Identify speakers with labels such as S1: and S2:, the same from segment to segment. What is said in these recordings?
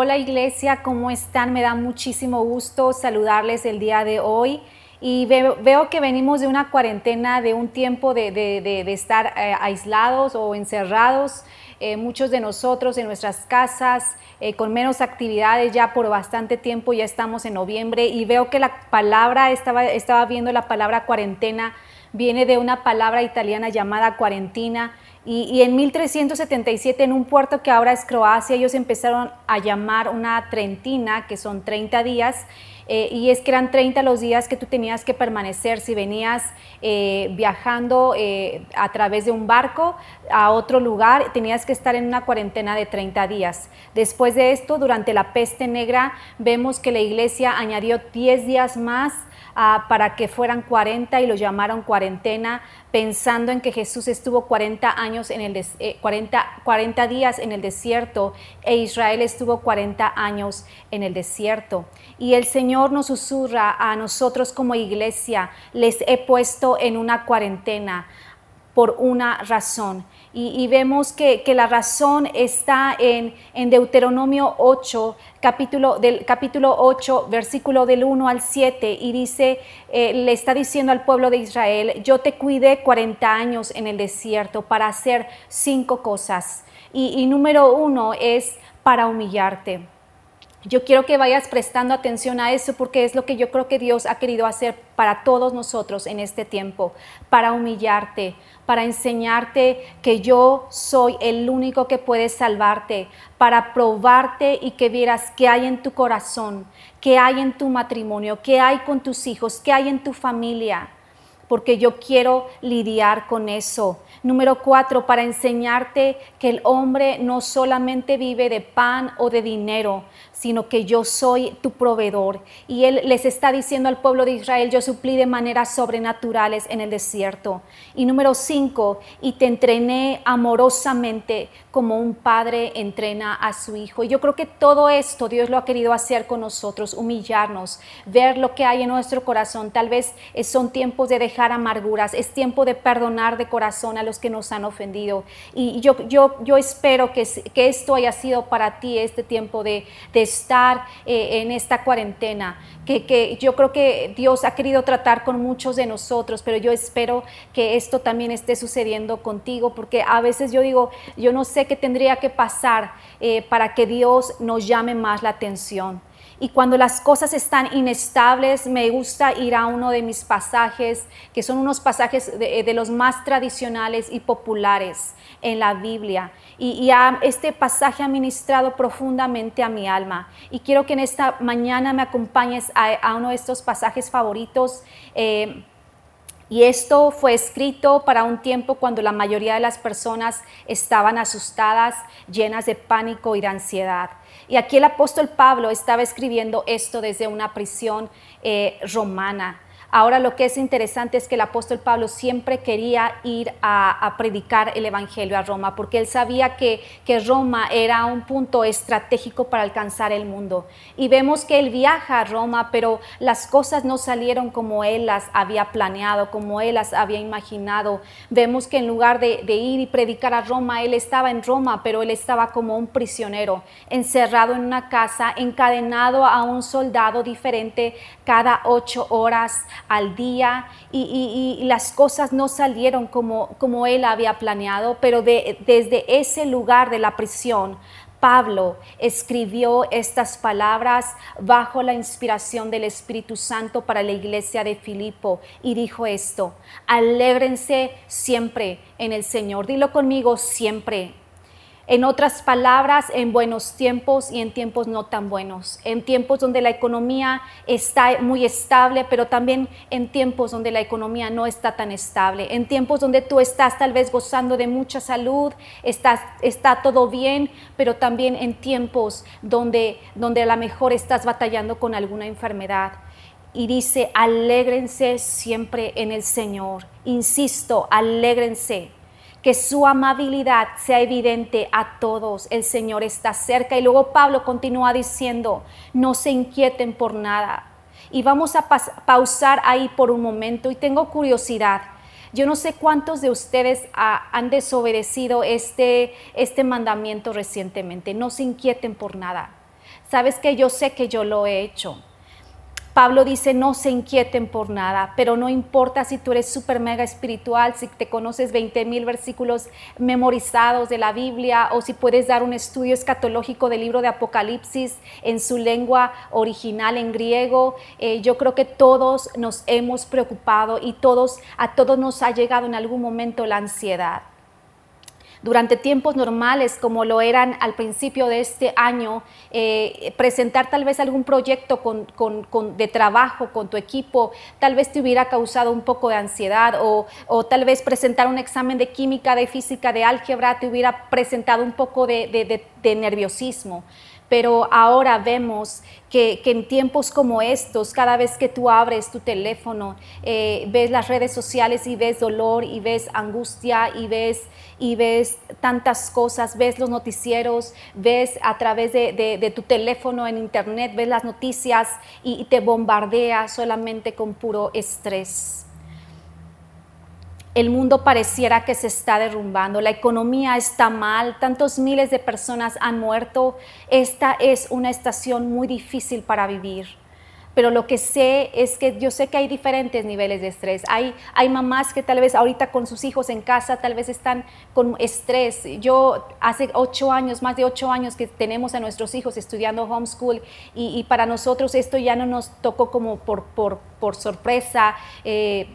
S1: Hola iglesia, ¿cómo están? Me da muchísimo gusto saludarles el día de hoy. Y veo, que venimos de una cuarentena, de un tiempo de, estar eh, aislados o encerrados, eh, muchos de nosotros en nuestras casas, eh, con menos actividades ya por bastante tiempo, ya estamos en noviembre y veo que la palabra, estaba, estaba viendo la palabra cuarentena, viene de una palabra italiana llamada cuarentina y, en 1377, en un puerto que ahora es Croacia, ellos empezaron a llamar una trentina, que son 30 días, eh, y es que eran 30 los días que tú tenías que permanecer si venías eh, viajando eh, a través de un barco a otro lugar, tenías que estar en una cuarentena de 30 días. Después de esto, durante la peste negra, vemos que la iglesia añadió 10 días más Ah, para que fueran 40 y lo llamaron cuarentena, pensando en que Jesús estuvo 40 años en el 40, 40 eh, días en el desierto e Israel estuvo 40 años en el desierto. Y el Señor nos susurra a nosotros como iglesia, les he puesto en una cuarentena por una razón y, vemos que, la razón está en, Deuteronomio 8, capítulo, del, capítulo 8, versículo del 1 al 7, y dice, eh, le está diciendo al pueblo de Israel, yo te cuidé 40 años en el desierto para hacer cinco cosas. y número uno es para humillarte. Yo quiero que vayas prestando atención a eso porque es lo que yo creo que Dios ha querido hacer para todos nosotros en este tiempo, para humillarte, para enseñarte que yo soy el único que puede salvarte, para probarte y que vieras qué hay en tu corazón, qué hay en tu matrimonio, qué hay con tus hijos, qué hay en tu familia, porque yo quiero lidiar con eso. Número cuatro, para enseñarte que el hombre no solamente vive de pan o de dinero, sino que yo soy tu proveedor. Y él les está diciendo al pueblo de Israel, yo suplí de maneras sobrenaturales en el desierto. Y número cinco, y te entrené amorosamente como un padre entrena a su hijo. Y yo creo que todo esto Dios lo ha querido hacer con nosotros, humillarnos, ver lo que hay en nuestro corazón. Tal vez son tiempos de dejar amarguras, es tiempo de perdonar de corazón a los que nos han ofendido. Y yo, yo, yo espero que, que esto haya sido para ti este tiempo de, de estar eh, en esta cuarentena, que, que, yo creo que Dios ha querido tratar con muchos de nosotros, pero yo espero que esto también esté sucediendo contigo, porque a veces yo digo, yo no sé qué tendría que pasar eh, para que Dios nos llame más la atención. Y cuando las cosas están inestables, me gusta ir a uno de mis pasajes, que son unos pasajes de, los más tradicionales y populares en la Biblia. Y, este pasaje ha ministrado profundamente a mi alma. Y quiero que en esta mañana me acompañes a, uno de estos pasajes favoritos. Eh, y esto fue escrito para un tiempo cuando la mayoría de las personas estaban asustadas, llenas de pánico y de ansiedad. Y aquí el apóstol Pablo estaba escribiendo esto desde una prisión eh, romana. Ahora lo que es interesante es que el apóstol Pablo siempre quería ir a, predicar el Evangelio a Roma, porque él sabía que, que, Roma era un punto estratégico para alcanzar el mundo. Y vemos que él viaja a Roma, pero las cosas no salieron como él las había planeado, como él las había imaginado. Vemos que en lugar de, de ir y predicar a Roma, él estaba en Roma, pero él estaba como un prisionero, encerrado en una casa, encadenado a un soldado diferente cada ocho horas al día y, las cosas no salieron como, como él había planeado, pero desde ese lugar de la prisión, Pablo escribió estas palabras bajo la inspiración del Espíritu Santo para la iglesia de Filipo y dijo esto, alégrense siempre en el Señor. Dilo conmigo siempre. En otras palabras, en buenos tiempos y en tiempos no tan buenos. En tiempos donde la economía está muy estable, pero también en tiempos donde la economía no está tan estable. En tiempos donde tú estás tal vez gozando de mucha salud, está todo bien, pero también en tiempos donde, donde a lo mejor estás batallando con alguna enfermedad. Y dice, alégrense siempre en el Señor. Insisto, alégrense que su amabilidad sea evidente a todos. El Señor está cerca. Y luego Pablo continúa diciendo, no se inquieten por nada. Y vamos a pausar ahí por un momento y tengo curiosidad. Yo no sé cuántos de ustedes han desobedecido este, este mandamiento recientemente. No se inquieten por nada. sabes que yo sé que yo lo he hecho. Pablo dice, no se inquieten por nada, pero no importa si tú eres súper mega espiritual, si te conoces 20 mil versículos memorizados de la Biblia o si puedes dar un estudio escatológico del libro de Apocalipsis en su lengua original en griego. Eh, yo creo que todos nos hemos preocupado y todos, a todos nos ha llegado en algún momento la ansiedad durante tiempos normales como lo eran al principio de este año, eh, presentar tal vez algún proyecto de trabajo con tu equipo, tal vez te hubiera causado un poco de ansiedad o, tal vez presentar un examen de química, de física, de álgebra, te hubiera presentado un poco de nerviosismo pero ahora vemos que, en tiempos como estos, cada vez que tú abres tu teléfono, eh, ves las redes sociales y ves dolor y ves angustia y ves, y ves tantas cosas, ves los noticieros, ves a través de, tu teléfono en internet, ves las noticias y te bombardea solamente con puro estrés el mundo pareciera que se está derrumbando, la economía está mal, tantos miles de personas han muerto, esta es una estación muy difícil para vivir. Pero lo que sé es que yo sé que hay diferentes niveles de estrés. Hay, hay mamás que tal vez ahorita con sus hijos en casa tal vez están con estrés. Yo hace ocho años, más de ocho años que tenemos a nuestros hijos estudiando homeschool y, para nosotros esto ya no nos tocó como por, por, por sorpresa. Eh,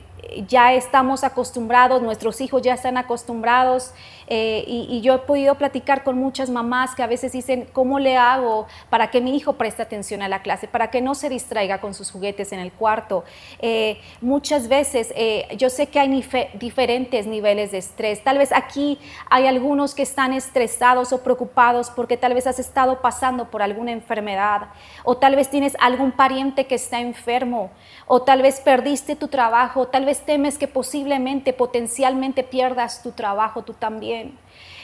S1: ya estamos acostumbrados, nuestros hijos ya están acostumbrados eh, y, yo he podido platicar con muchas mamás que a veces dicen, ¿cómo le hago para que mi hijo preste atención a la clase, para que no se distraiga con sus juguetes en el cuarto? Eh, muchas veces eh, yo sé que hay diferentes niveles de estrés. Tal vez aquí hay algunos que están estresados o preocupados porque tal vez has estado pasando por alguna enfermedad o tal vez tienes algún pariente que está enfermo o tal vez perdiste tu trabajo, tal vez temes que posiblemente, potencialmente pierdas tu trabajo tú también.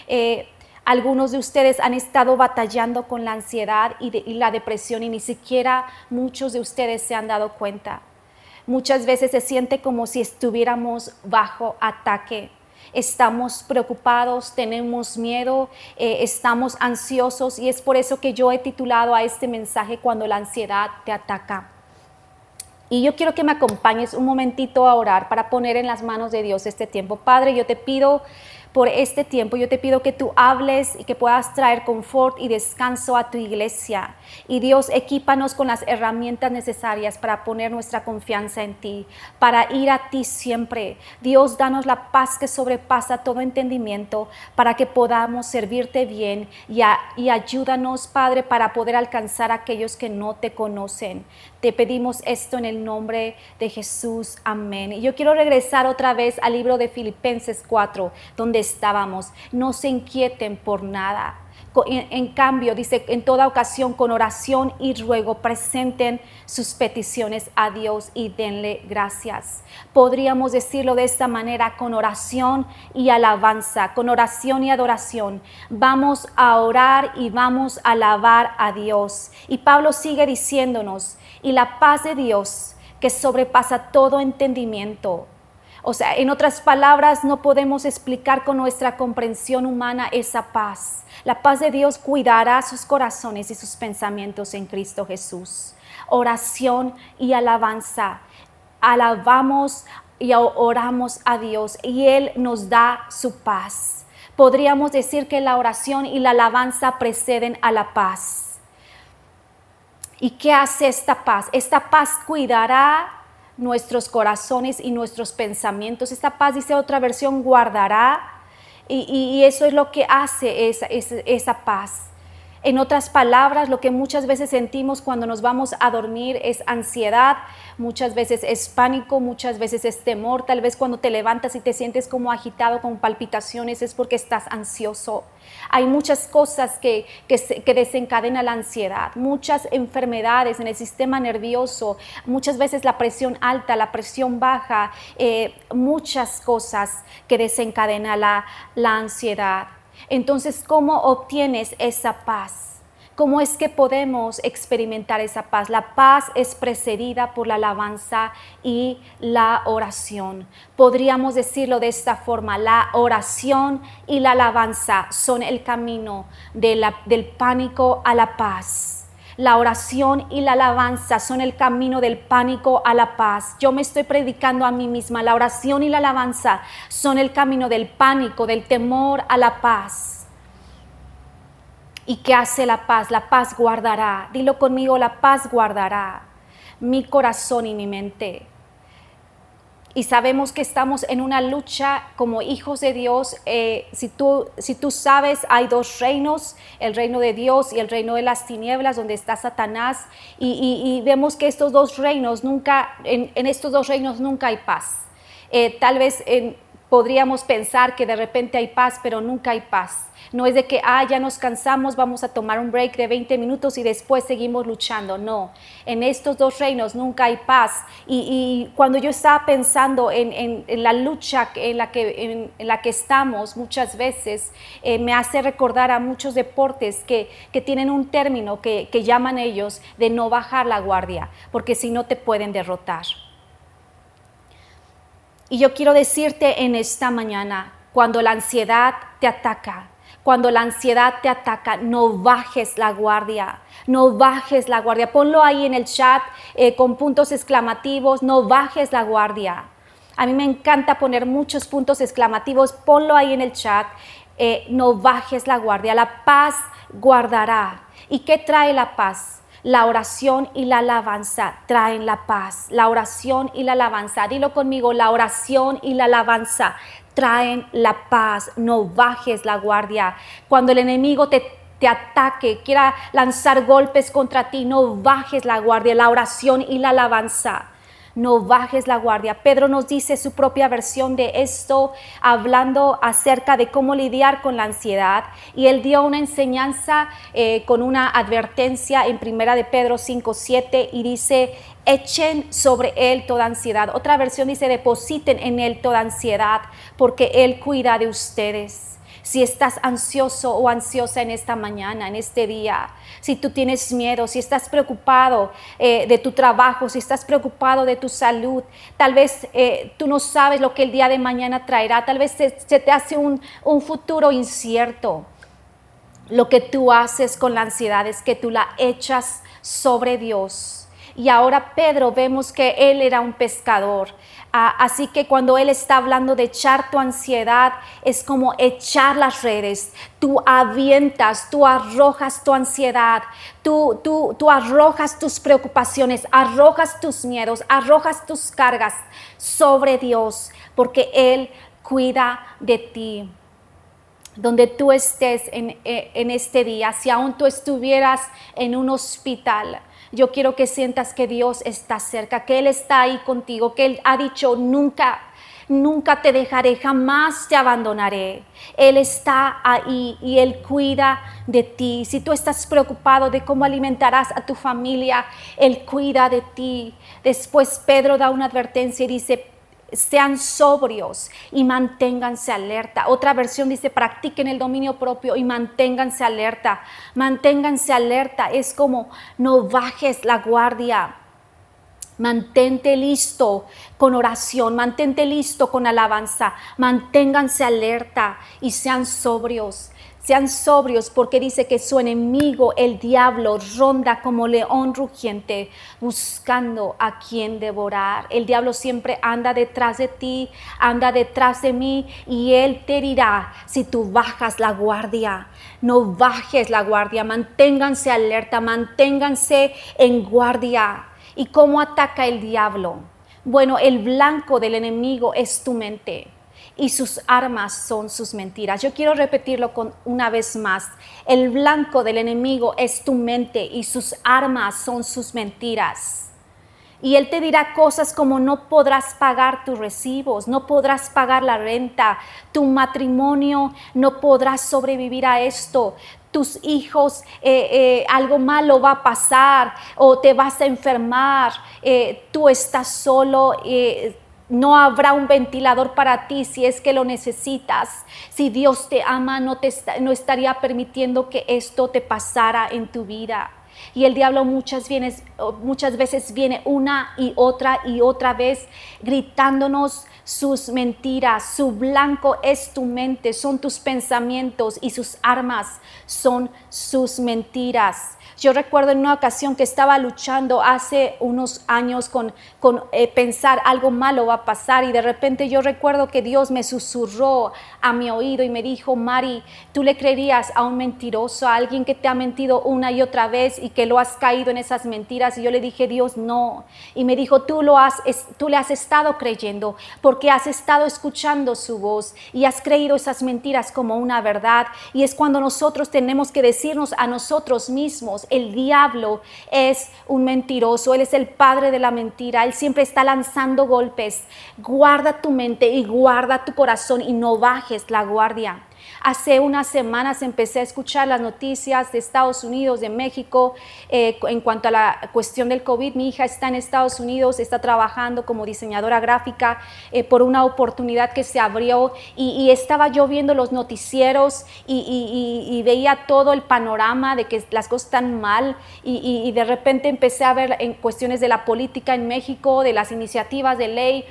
S1: Eh, algunos de ustedes han estado batallando con la ansiedad y, la depresión y ni siquiera muchos de ustedes se han dado cuenta. Muchas veces se siente como si estuviéramos bajo ataque. Estamos preocupados, tenemos miedo, eh, estamos ansiosos y es por eso que yo he titulado a este mensaje cuando la ansiedad te ataca. Y yo quiero que me acompañes un momentito a orar para poner en las manos de Dios este tiempo. Padre, yo te pido por este tiempo. Yo te pido que tú hables y que puedas traer confort y descanso a tu iglesia. Y Dios, equípanos con las herramientas necesarias para poner nuestra confianza en ti, para ir a ti siempre. Dios, danos la paz que sobrepasa todo entendimiento para que podamos servirte bien y, y ayúdanos, Padre, para poder alcanzar a aquellos que no te conocen. Te pedimos esto en el nombre de Jesús. Amén. Y yo quiero regresar otra vez al libro de Filipenses 4, donde estábamos. No se inquieten por nada. En, cambio, dice, en toda ocasión, con oración y ruego, presenten sus peticiones a Dios y denle gracias. Podríamos decirlo de esta manera, con oración y alabanza, con oración y adoración. Vamos a orar y vamos a alabar a Dios. Y Pablo sigue diciéndonos, y la paz de Dios, que sobrepasa todo entendimiento, o sea, en otras palabras, no podemos explicar con nuestra comprensión humana esa paz. La paz de Dios cuidará sus corazones y sus pensamientos en Cristo Jesús. Oración y alabanza. Alabamos y oramos a Dios y Él nos da su paz. Podríamos decir que la oración y la alabanza preceden a la paz. ¿Y qué hace esta paz? Esta paz cuidará nuestros corazones y nuestros pensamientos. Esta paz, dice otra versión, guardará. Y, eso es lo que hace esa, esa paz. En otras palabras, lo que muchas veces sentimos cuando nos vamos a dormir es ansiedad, muchas veces es pánico, muchas veces es temor, tal vez cuando te levantas y te sientes como agitado con palpitaciones es porque estás ansioso. Hay muchas cosas que, que, desencadenan la ansiedad, muchas enfermedades en el sistema nervioso, muchas veces la presión alta, la presión baja, eh, muchas cosas que desencadenan la, la ansiedad. Entonces, ¿cómo obtienes esa paz? ¿Cómo es que podemos experimentar esa paz? La paz es precedida por la alabanza y la oración. Podríamos decirlo de esta forma, la oración y la alabanza son el camino del pánico a la paz. La oración y la alabanza son el camino del pánico a la paz. Yo me estoy predicando a mí misma. La oración y la alabanza son el camino del pánico, del temor a la paz. ¿Y qué hace la paz? La paz guardará. Dilo conmigo, la paz guardará mi corazón y mi mente y sabemos que estamos en una lucha como hijos de Dios. Eh, si, tú, si tú sabes, hay dos reinos, el reino de Dios y el reino de las tinieblas, donde está Satanás. Y, vemos que estos dos reinos nunca, en, estos dos reinos nunca hay paz. Eh, tal vez podríamos pensar que de repente hay paz, pero nunca hay paz. No es de que, ah, ya nos cansamos, vamos a tomar un break de 20 minutos y después seguimos luchando. No, en estos dos reinos nunca hay paz. Y, cuando yo estaba pensando en, la lucha en la, que, en, la que estamos muchas veces, eh, me hace recordar a muchos deportes que, tienen un término que, que llaman ellos de no bajar la guardia, porque si no te pueden derrotar. Y yo quiero decirte en esta mañana, cuando la ansiedad te ataca, cuando la ansiedad te ataca, no bajes la guardia, no bajes la guardia. Ponlo ahí en el chat eh, con puntos exclamativos, no bajes la guardia. A mí me encanta poner muchos puntos exclamativos, ponlo ahí en el chat, eh, no bajes la guardia, la paz guardará. ¿Y qué trae la paz? La oración y la alabanza traen la paz. La oración y la alabanza. Dilo conmigo, la oración y la alabanza traen la paz, no bajes la guardia. Cuando el enemigo te, te ataque, quiera lanzar golpes contra ti, no bajes la guardia, la oración y la alabanza no bajes la guardia. Pedro nos dice su propia versión de esto, hablando acerca de cómo lidiar con la ansiedad. Y él dio una enseñanza eh, con una advertencia en primera de Pedro 5, 7 y dice, echen sobre él toda ansiedad. Otra versión dice, depositen en él toda ansiedad, porque él cuida de ustedes si estás ansioso o ansiosa en esta mañana, en este día, si tú tienes miedo, si estás preocupado eh, de tu trabajo, si estás preocupado de tu salud, tal vez eh, tú no sabes lo que el día de mañana traerá, tal vez se, te hace un, un futuro incierto. Lo que tú haces con la ansiedad es que tú la echas sobre Dios. Y ahora Pedro vemos que él era un pescador. Ah, así que cuando Él está hablando de echar tu ansiedad, es como echar las redes. Tú avientas, tú arrojas tu ansiedad, tú, tú, tú arrojas tus preocupaciones, arrojas tus miedos, arrojas tus cargas sobre Dios, porque Él cuida de ti donde tú estés en, eh, en, este día, si aún tú estuvieras en un hospital, yo quiero que sientas que Dios está cerca, que Él está ahí contigo, que Él ha dicho, nunca, nunca te dejaré, jamás te abandonaré. Él está ahí y Él cuida de ti. Si tú estás preocupado de cómo alimentarás a tu familia, Él cuida de ti. Después Pedro da una advertencia y dice, sean sobrios y manténganse alerta. Otra versión dice, practiquen el dominio propio y manténganse alerta. Manténganse alerta. Es como no bajes la guardia. Mantente listo con oración, mantente listo con alabanza, manténganse alerta y sean sobrios. Sean sobrios porque dice que su enemigo, el diablo, ronda como león rugiente buscando a quien devorar. El diablo siempre anda detrás de ti, anda detrás de mí y él te dirá si tú bajas la guardia. No bajes la guardia, manténganse alerta, manténganse en guardia. ¿Y cómo ataca el diablo? Bueno, el blanco del enemigo es tu mente y sus armas son sus mentiras. Yo quiero repetirlo con una vez más. El blanco del enemigo es tu mente y sus armas son sus mentiras. Y él te dirá cosas como no podrás pagar tus recibos, no podrás pagar la renta, tu matrimonio no podrás sobrevivir a esto, tus hijos eh, eh, algo malo va a pasar o te vas a enfermar, eh, tú estás solo no habrá un ventilador para ti si es que lo necesitas. Si Dios te ama, no, te, no estaría permitiendo que esto te pasara en tu vida. Y el diablo muchas, muchas veces viene una y otra y otra vez gritándonos sus mentiras. Su blanco es tu mente, son tus pensamientos y sus armas son sus mentiras. Yo recuerdo en una ocasión que estaba luchando hace unos años con, eh, pensar algo malo va a pasar y de repente yo recuerdo que Dios me susurró a mi oído y me dijo, Mari, tú le creerías a un mentiroso, a alguien que te ha mentido una y otra vez y que lo has caído en esas mentiras. Y yo le dije, Dios, no. Y me dijo, tú, lo has, tú le has estado creyendo porque has estado escuchando su voz y has creído esas mentiras como una verdad. Y es cuando nosotros tenemos que decirnos a nosotros mismos, el diablo es un mentiroso, él es el padre de la mentira, él siempre está lanzando golpes. Guarda tu mente y guarda tu corazón y no bajes la guardia. Hace unas semanas empecé a escuchar las noticias de Estados Unidos, de México, eh, en cuanto a la cuestión del COVID. Mi hija está en Estados Unidos, está trabajando como diseñadora gráfica eh, por una oportunidad que se abrió y, estaba yo viendo los noticieros y, veía todo el panorama de que las cosas están mal y de repente empecé a ver en cuestiones de la política en México, de las iniciativas de ley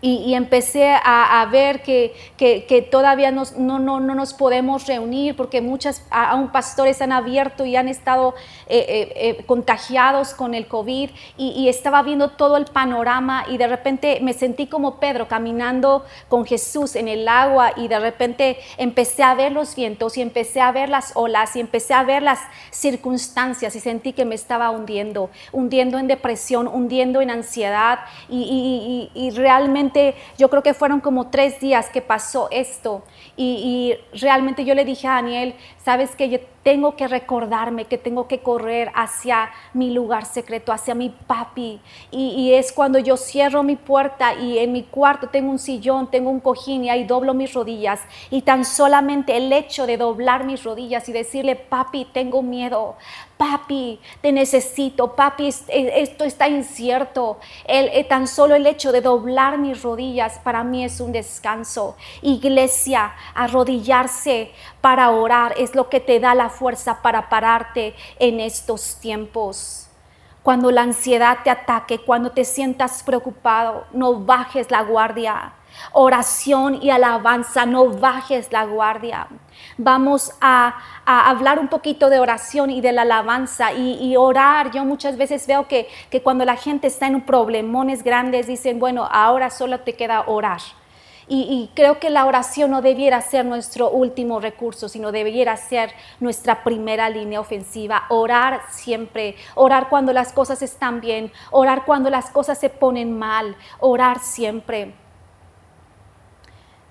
S1: y, empecé a, ver que, que, todavía nos, no, no, no, nos podemos reunir porque muchos aún pastores han abierto y han estado eh, eh, eh, contagiados con el COVID y, estaba viendo todo el panorama y de repente me sentí como Pedro caminando con Jesús en el agua y de repente empecé a ver los vientos y empecé a ver las olas y empecé a ver las circunstancias y sentí que me estaba hundiendo, hundiendo en depresión, hundiendo en ansiedad y, y realmente yo creo que fueron como tres días que pasó esto y, realmente yo le dije a Daniel, sabes que yo tengo que recordarme que tengo que correr hacia mi lugar secreto, hacia mi papi. Y, es cuando yo cierro mi puerta y en mi cuarto tengo un sillón, tengo un cojín y ahí doblo mis rodillas. Y tan solamente el hecho de doblar mis rodillas y decirle, papi, tengo miedo, papi, te necesito, papi, esto está incierto. El, eh, tan solo el hecho de doblar mis rodillas para mí es un descanso. Iglesia, arrodillarse para orar es lo que te da la fuerza para pararte en estos tiempos. Cuando la ansiedad te ataque, cuando te sientas preocupado, no bajes la guardia. Oración y alabanza, no bajes la guardia. Vamos a, hablar un poquito de oración y de la alabanza y, orar. Yo muchas veces veo que, que cuando la gente está en problemones grandes, dicen, bueno, ahora solo te queda orar. Y, creo que la oración no debiera ser nuestro último recurso, sino debiera ser nuestra primera línea ofensiva. Orar siempre, orar cuando las cosas están bien, orar cuando las cosas se ponen mal, orar siempre.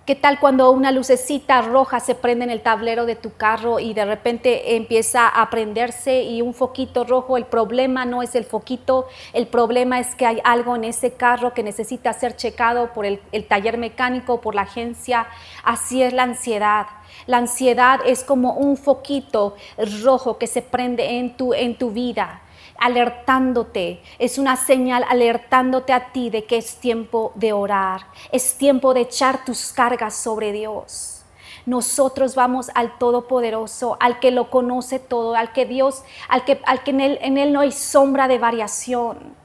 S1: ¿Qué tal cuando una lucecita roja se prende en el tablero de tu carro y de repente empieza a prenderse y un foquito rojo? El problema no es el foquito, el problema es que hay algo en ese carro que necesita ser checado por el, taller mecánico, por la agencia. Así es la ansiedad. La ansiedad es como un foquito rojo que se prende en tu, en tu vida alertándote, es una señal alertándote a ti de que es tiempo de orar, es tiempo de echar tus cargas sobre Dios. Nosotros vamos al Todopoderoso, al que lo conoce todo, al que Dios, al que, al que en, él, en Él no hay sombra de variación,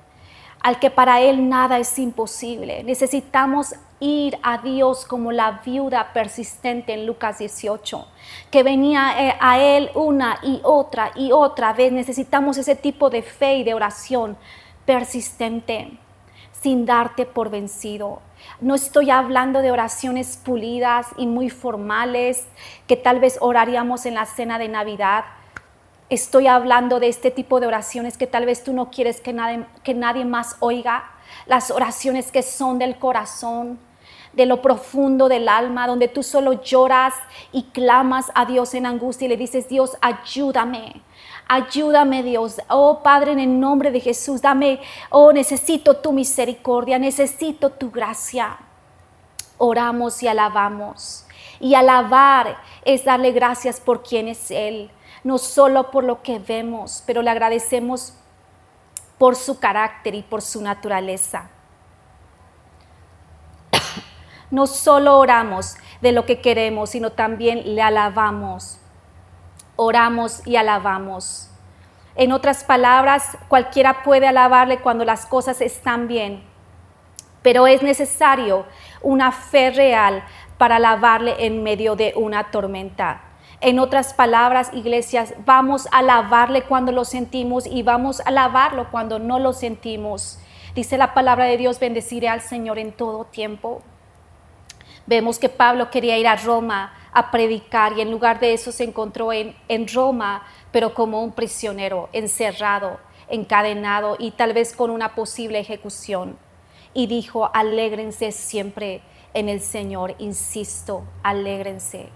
S1: al que para Él nada es imposible. Necesitamos ir a Dios como la viuda persistente en Lucas 18, que venía eh, a Él una y otra y otra vez. Necesitamos ese tipo de fe y de oración persistente, sin darte por vencido. No estoy hablando de oraciones pulidas y muy formales que tal vez oraríamos en la cena de Navidad. Estoy hablando de este tipo de oraciones que tal vez tú no quieres que nadie, que nadie más oiga. Las oraciones que son del corazón, de lo profundo del alma, donde tú solo lloras y clamas a Dios en angustia y le dices, Dios, ayúdame. Ayúdame Dios, oh Padre, en el nombre de Jesús, dame, oh necesito tu misericordia, necesito tu gracia. Oramos y alabamos. Y alabar es darle gracias por quien es Él, no solo por lo que vemos, pero le agradecemos por su carácter y por su naturaleza no solo oramos de lo que queremos, sino también le alabamos. Oramos y alabamos. En otras palabras, cualquiera puede alabarle cuando las cosas están bien, pero es necesario una fe real para alabarle en medio de una tormenta. En otras palabras, iglesias, vamos a alabarle cuando lo sentimos y vamos a alabarlo cuando no lo sentimos. Dice la palabra de Dios, bendeciré al Señor en todo tiempo. Vemos que Pablo quería ir a Roma a predicar y en lugar de eso se encontró en, en Roma, pero como un prisionero, encerrado, encadenado y tal vez con una posible ejecución. Y dijo, alégrense siempre en el Señor, insisto, alégrense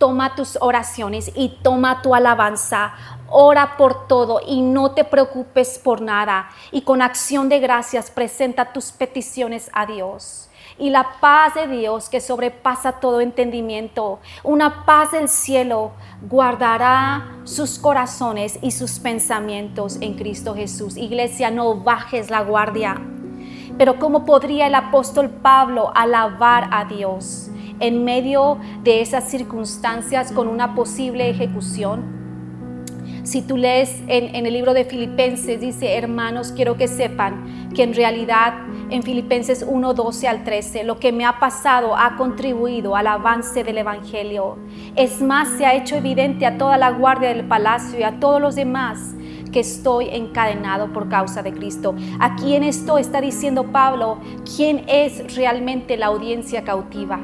S1: toma tus oraciones y toma tu alabanza. Ora por todo y no te preocupes por nada. Y con acción de gracias presenta tus peticiones a Dios. Y la paz de Dios que sobrepasa todo entendimiento, una paz del cielo, guardará sus corazones y sus pensamientos en Cristo Jesús. Iglesia, no bajes la guardia. Pero ¿cómo podría el apóstol Pablo alabar a Dios? en medio de esas circunstancias con una posible ejecución. Si tú lees en, el libro de Filipenses, dice, hermanos, quiero que sepan que en realidad en Filipenses 1, 12 al 13, lo que me ha pasado ha contribuido al avance del Evangelio. Es más, se ha hecho evidente a toda la guardia del palacio y a todos los demás que estoy encadenado por causa de Cristo. Aquí en esto está diciendo Pablo quién es realmente la audiencia cautiva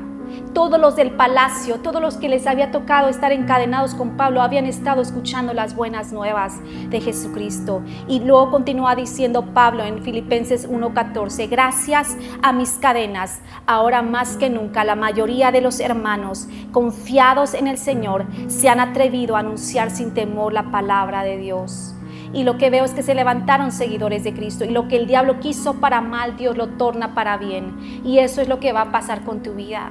S1: todos los del palacio, todos los que les había tocado estar encadenados con Pablo, habían estado escuchando las buenas nuevas de Jesucristo. Y luego continúa diciendo Pablo en Filipenses 1:14, gracias a mis cadenas, ahora más que nunca la mayoría de los hermanos, confiados en el Señor, se han atrevido a anunciar sin temor la palabra de Dios. Y lo que veo es que se levantaron seguidores de Cristo. Y lo que el diablo quiso para mal, Dios lo torna para bien. Y eso es lo que va a pasar con tu vida.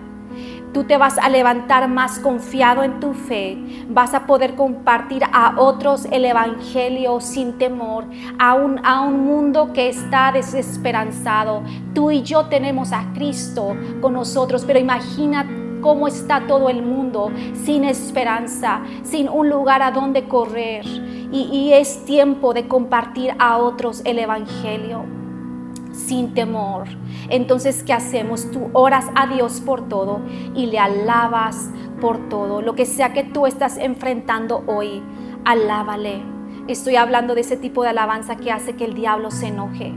S1: Tú te vas a levantar más confiado en tu fe, vas a poder compartir a otros el Evangelio sin temor, a un, a un mundo que está desesperanzado. Tú y yo tenemos a Cristo con nosotros, pero imagina cómo está todo el mundo sin esperanza, sin un lugar a donde correr. Y, y es tiempo de compartir a otros el Evangelio sin temor. Entonces, ¿qué hacemos? Tú oras a Dios por todo y le alabas por todo. Lo que sea que tú estás enfrentando hoy, alábale. Estoy hablando de ese tipo de alabanza que hace que el diablo se enoje.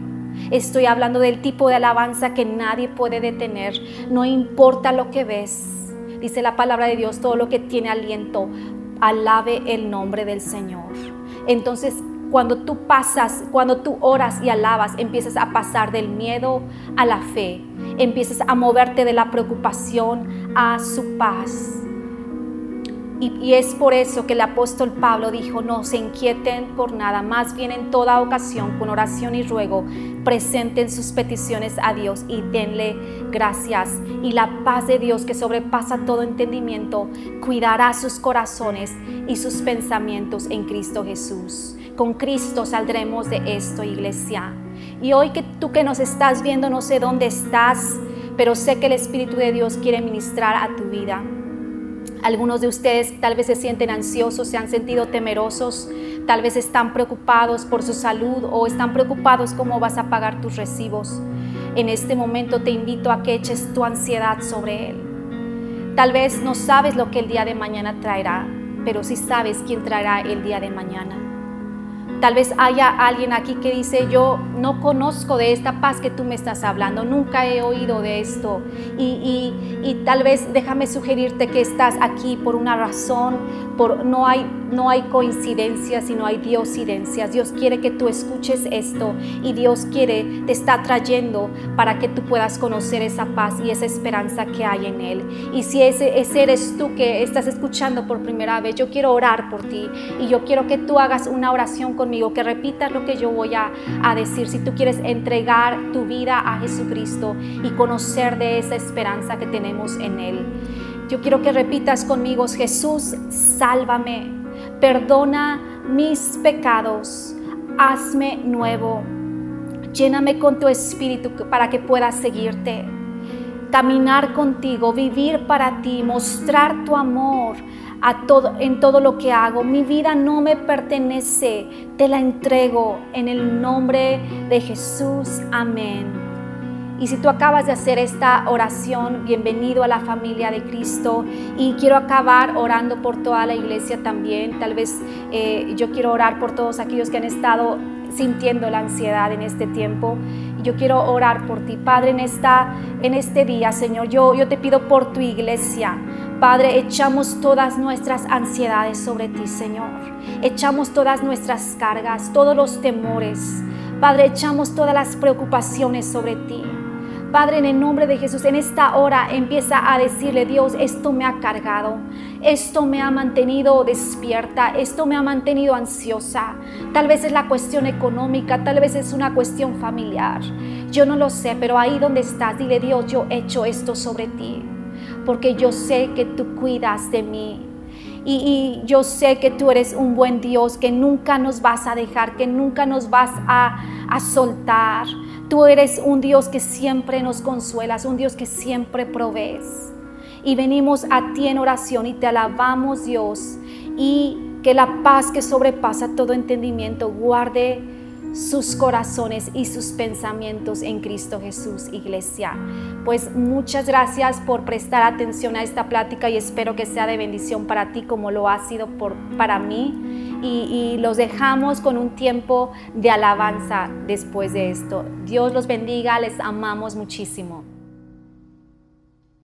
S1: Estoy hablando del tipo de alabanza que nadie puede detener. No importa lo que ves. Dice la palabra de Dios, todo lo que tiene aliento, alabe el nombre del Señor. Entonces, cuando tú pasas, cuando tú oras y alabas, empiezas a pasar del miedo a la fe, empiezas a moverte de la preocupación a su paz. Y, es por eso que el apóstol Pablo dijo, no se inquieten por nada, más bien en toda ocasión, con oración y ruego, presenten sus peticiones a Dios y denle gracias. Y la paz de Dios que sobrepasa todo entendimiento, cuidará sus corazones y sus pensamientos en Cristo Jesús. Con Cristo saldremos de esto, iglesia. Y hoy que tú que nos estás viendo, no sé dónde estás, pero sé que el Espíritu de Dios quiere ministrar a tu vida. Algunos de ustedes tal vez se sienten ansiosos, se han sentido temerosos, tal vez están preocupados por su salud o están preocupados cómo vas a pagar tus recibos. En este momento te invito a que eches tu ansiedad sobre Él. Tal vez no sabes lo que el día de mañana traerá, pero sí sabes quién traerá el día de mañana. Tal vez haya alguien aquí que dice, yo no conozco de esta paz que tú me estás hablando, nunca he oído de esto. Y, tal vez déjame sugerirte que estás aquí por una razón, por, no, hay, no hay coincidencias, sino hay diosidencias. Dios quiere que tú escuches esto y Dios quiere, te está trayendo para que tú puedas conocer esa paz y esa esperanza que hay en Él. Y si ese, ese eres tú que estás escuchando por primera vez, yo quiero orar por ti y yo quiero que tú hagas una oración con que repitas lo que yo voy a, a decir. Si tú quieres entregar tu vida a Jesucristo y conocer de esa esperanza que tenemos en Él. Yo quiero que repitas conmigo, Jesús, sálvame, perdona mis pecados, hazme nuevo, lléname con tu espíritu para que pueda seguirte, caminar contigo, vivir para ti, mostrar tu amor, todo, en todo lo que hago. Mi vida no me pertenece, te la entrego en el nombre de Jesús. Amén. Y si tú acabas de hacer esta oración, bienvenido a la familia de Cristo. Y quiero acabar orando por toda la iglesia también. Tal vez eh, yo quiero orar por todos aquellos que han estado sintiendo la ansiedad en este tiempo. Yo quiero orar por ti, Padre, en, esta, en este día, Señor. Yo, yo te pido por tu iglesia. Padre, echamos todas nuestras ansiedades sobre ti, Señor. Echamos todas nuestras cargas, todos los temores. Padre, echamos todas las preocupaciones sobre ti. Padre, en el nombre de Jesús, en esta hora empieza a decirle, Dios, esto me ha cargado, esto me ha mantenido despierta, esto me ha mantenido ansiosa. Tal vez es la cuestión económica, tal vez es una cuestión familiar. Yo no lo sé, pero ahí donde estás, dile, Dios, yo he hecho esto sobre ti, porque yo sé que tú cuidas de mí. Y, yo sé que tú eres un buen Dios, que nunca nos vas a dejar, que nunca nos vas a, a soltar Tú eres un Dios que siempre nos consuelas, un Dios que siempre provees. Y venimos a ti en oración y te alabamos Dios y que la paz que sobrepasa todo entendimiento guarde sus corazones y sus pensamientos en Cristo Jesús, iglesia. Pues muchas gracias por prestar atención a esta plática y espero que sea de bendición para ti como lo ha sido por, para mí y, los dejamos con un tiempo de alabanza después de esto. Dios los bendiga, les amamos muchísimo.